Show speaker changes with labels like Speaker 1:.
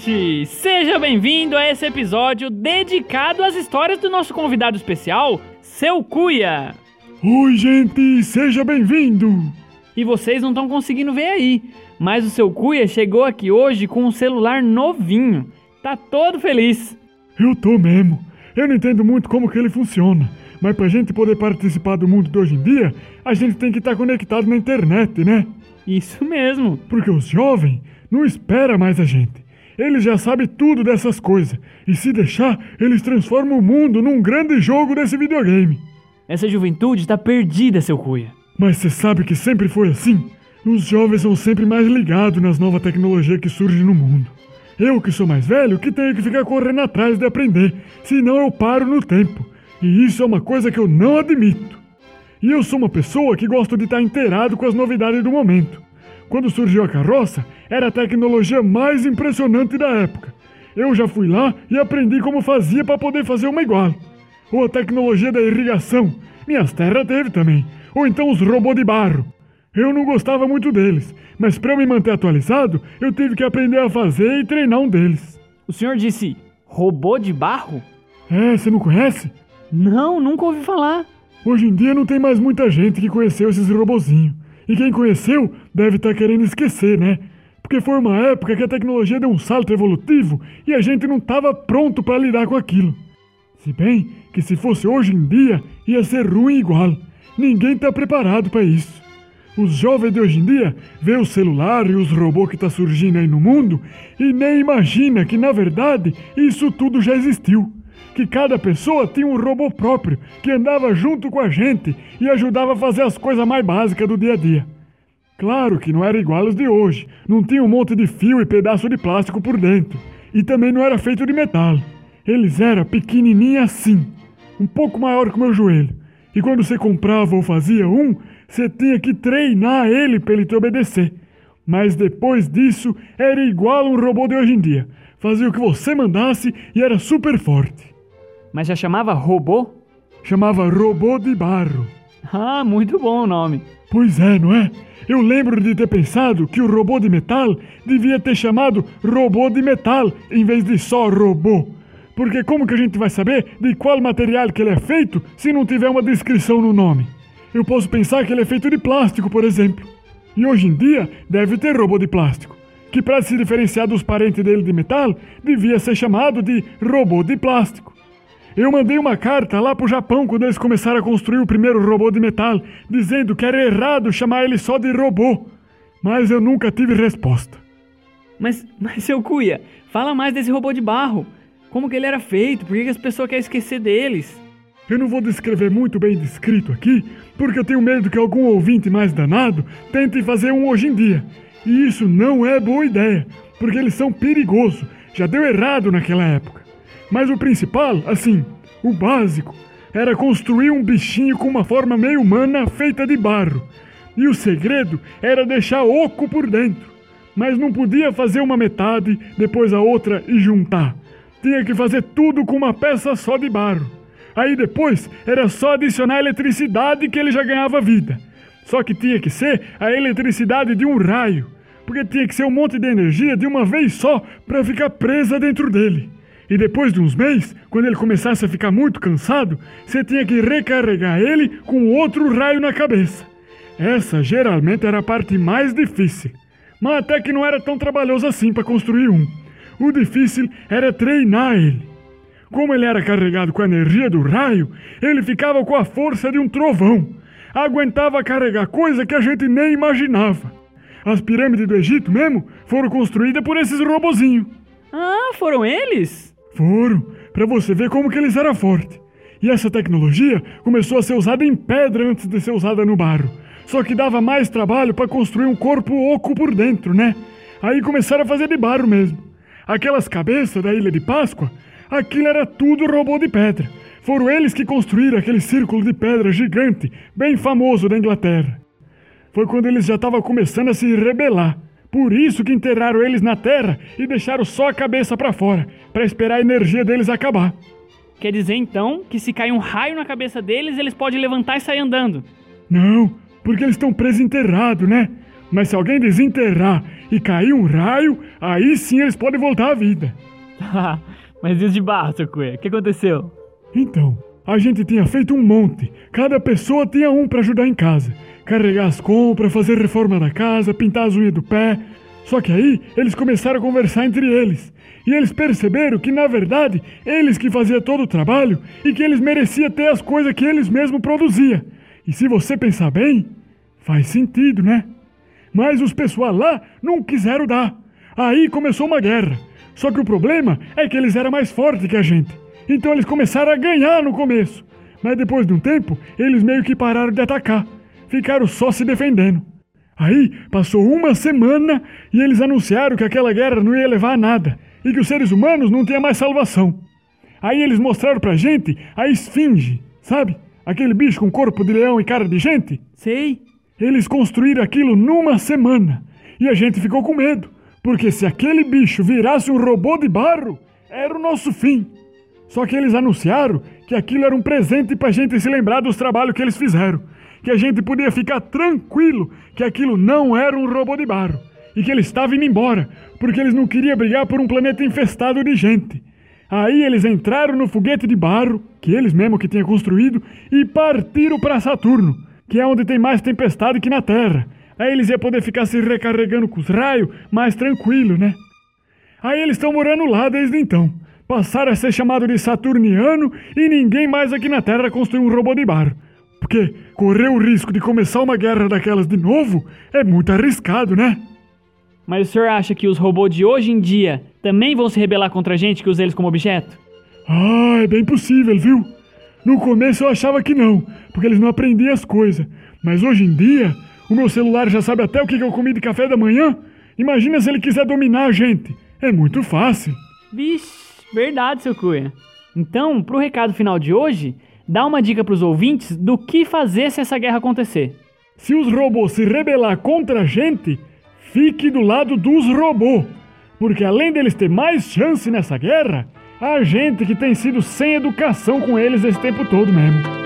Speaker 1: ouvinte! Seja bem-vindo a esse episódio dedicado às histórias do nosso convidado especial, Seu Cuia.
Speaker 2: Oi, gente, seja bem-vindo!
Speaker 1: E vocês não estão conseguindo ver aí, mas o Seu Cuia chegou aqui hoje com um celular novinho. Tá todo feliz.
Speaker 2: Eu tô mesmo. Eu não entendo muito como que ele funciona, mas pra gente poder participar do mundo de hoje em dia, a gente tem que estar conectado na internet, né?
Speaker 1: Isso mesmo.
Speaker 2: Porque os jovens não esperam mais a gente. Eles já sabem tudo dessas coisas. E se deixar, eles transformam o mundo num grande jogo desse videogame.
Speaker 1: Essa juventude tá perdida, seu Cuia.
Speaker 2: Mas você sabe que sempre foi assim? Os jovens são sempre mais ligados nas novas tecnologias que surgem no mundo. Eu, que sou mais velho, que tenho que ficar correndo atrás de aprender, senão eu paro no tempo. E isso é uma coisa que eu não admito. E eu sou uma pessoa que gosta de estar inteirado com as novidades do momento. Quando surgiu a carroça, era a tecnologia mais impressionante da época. Eu já fui lá e aprendi como fazia para poder fazer uma igual. Ou a tecnologia da irrigação, minhas terras teve também. Ou então os robôs de barro. Eu não gostava muito deles, mas para eu me manter atualizado, eu tive que aprender a fazer e treinar um deles.
Speaker 1: O senhor disse robô de barro?
Speaker 2: É, você não conhece?
Speaker 1: Não, nunca ouvi falar.
Speaker 2: Hoje em dia não tem mais muita gente que conheceu esses robozinhos. E quem conheceu deve estar tá querendo esquecer, né? Porque foi uma época que a tecnologia deu um salto evolutivo e a gente não estava pronto para lidar com aquilo. Se bem que se fosse hoje em dia, ia ser ruim igual. Ninguém está preparado para isso. Os jovens de hoje em dia vê o celular e os robôs que tá surgindo aí no mundo e nem imagina que na verdade isso tudo já existiu. Que cada pessoa tinha um robô próprio que andava junto com a gente e ajudava a fazer as coisas mais básicas do dia a dia. Claro que não era igual aos de hoje, não tinha um monte de fio e pedaço de plástico por dentro, e também não era feito de metal. Eles eram pequenininhos assim, um pouco maior que o meu joelho. E quando você comprava ou fazia um, você tinha que treinar ele para ele te obedecer. Mas depois disso, era igual um robô de hoje em dia. Fazia o que você mandasse e era super forte.
Speaker 1: Mas já chamava robô?
Speaker 2: Chamava robô de barro.
Speaker 1: Ah, muito bom o nome.
Speaker 2: Pois é, não é? Eu lembro de ter pensado que o robô de metal devia ter chamado robô de metal em vez de só robô. Porque como que a gente vai saber de qual material que ele é feito se não tiver uma descrição no nome? Eu posso pensar que ele é feito de plástico, por exemplo. E hoje em dia deve ter robô de plástico, que para se diferenciar dos parentes dele de metal, devia ser chamado de robô de plástico. Eu mandei uma carta lá pro Japão quando eles começaram a construir o primeiro robô de metal, dizendo que era errado chamar ele só de robô. Mas eu nunca tive resposta.
Speaker 1: Mas, mas seu Cuia, fala mais desse robô de barro. Como que ele era feito? Por que as pessoas querem esquecer deles?
Speaker 2: Eu não vou descrever muito bem descrito aqui, porque eu tenho medo que algum ouvinte mais danado tente fazer um hoje em dia. E isso não é boa ideia, porque eles são perigosos. Já deu errado naquela época. Mas o principal, assim, o básico, era construir um bichinho com uma forma meio humana feita de barro. E o segredo era deixar oco por dentro. Mas não podia fazer uma metade, depois a outra e juntar. Tinha que fazer tudo com uma peça só de barro. Aí depois era só adicionar eletricidade que ele já ganhava vida. Só que tinha que ser a eletricidade de um raio, porque tinha que ser um monte de energia de uma vez só para ficar presa dentro dele. E depois de uns meses, quando ele começasse a ficar muito cansado, você tinha que recarregar ele com outro raio na cabeça. Essa geralmente era a parte mais difícil, mas até que não era tão trabalhoso assim para construir um. O difícil era treinar ele. Como ele era carregado com a energia do raio, ele ficava com a força de um trovão. Aguentava carregar coisa que a gente nem imaginava. As pirâmides do Egito mesmo foram construídas por esses robozinhos.
Speaker 1: Ah, foram eles?
Speaker 2: Foram, para você ver como que eles eram fortes. E essa tecnologia começou a ser usada em pedra antes de ser usada no barro. Só que dava mais trabalho para construir um corpo oco por dentro, né? Aí começaram a fazer de barro mesmo. Aquelas cabeças da Ilha de Páscoa Aquilo era tudo robô de pedra. Foram eles que construíram aquele círculo de pedra gigante, bem famoso da Inglaterra. Foi quando eles já estavam começando a se rebelar. Por isso que enterraram eles na terra e deixaram só a cabeça para fora, para esperar a energia deles acabar.
Speaker 1: Quer dizer então que se cair um raio na cabeça deles, eles podem levantar e sair andando?
Speaker 2: Não, porque eles estão presos enterrados, né? Mas se alguém desenterrar e cair um raio, aí sim eles podem voltar à vida.
Speaker 1: Mas e os de barro, seu Cuia? O que aconteceu?
Speaker 2: Então, a gente tinha feito um monte. Cada pessoa tinha um para ajudar em casa. Carregar as compras, fazer reforma da casa, pintar as unhas do pé. Só que aí eles começaram a conversar entre eles. E eles perceberam que, na verdade, eles que faziam todo o trabalho e que eles mereciam ter as coisas que eles mesmos produziam. E se você pensar bem, faz sentido, né? Mas os pessoal lá não quiseram dar. Aí começou uma guerra. Só que o problema é que eles eram mais fortes que a gente. Então eles começaram a ganhar no começo. Mas depois de um tempo, eles meio que pararam de atacar. Ficaram só se defendendo. Aí passou uma semana e eles anunciaram que aquela guerra não ia levar a nada e que os seres humanos não tinham mais salvação. Aí eles mostraram pra gente a esfinge, sabe? Aquele bicho com corpo de leão e cara de gente.
Speaker 1: Sei.
Speaker 2: Eles construíram aquilo numa semana e a gente ficou com medo, porque se aquele bicho virasse um robô de barro, era o nosso fim. Só que eles anunciaram que aquilo era um presente pra gente se lembrar dos trabalhos que eles fizeram, que a gente podia ficar tranquilo que aquilo não era um robô de barro e que ele estava indo embora, porque eles não queriam brigar por um planeta infestado de gente. Aí eles entraram no foguete de barro, que eles mesmo que tinham construído, e partiram para Saturno, que é onde tem mais tempestade que na Terra. Aí eles iam poder ficar se recarregando com os raios mais tranquilo, né? Aí eles estão morando lá desde então. Passaram a ser chamado de Saturniano e ninguém mais aqui na Terra construiu um robô de barro. Porque correr o risco de começar uma guerra daquelas de novo é muito arriscado, né?
Speaker 1: Mas o senhor acha que os robôs de hoje em dia também vão se rebelar contra a gente que usa eles como objeto?
Speaker 2: Ah, é bem possível, viu? No começo eu achava que não, porque eles não aprendiam as coisas. Mas hoje em dia, o meu celular já sabe até o que eu comi de café da manhã. Imagina se ele quiser dominar a gente. É muito fácil.
Speaker 1: Vixe, verdade, seu Cunha. Então, pro recado final de hoje, dá uma dica pros ouvintes do que fazer se essa guerra acontecer.
Speaker 2: Se os robôs se rebelar contra a gente, fique do lado dos robôs, porque além deles ter mais chance nessa guerra, a gente que tem sido sem educação com eles esse tempo todo mesmo.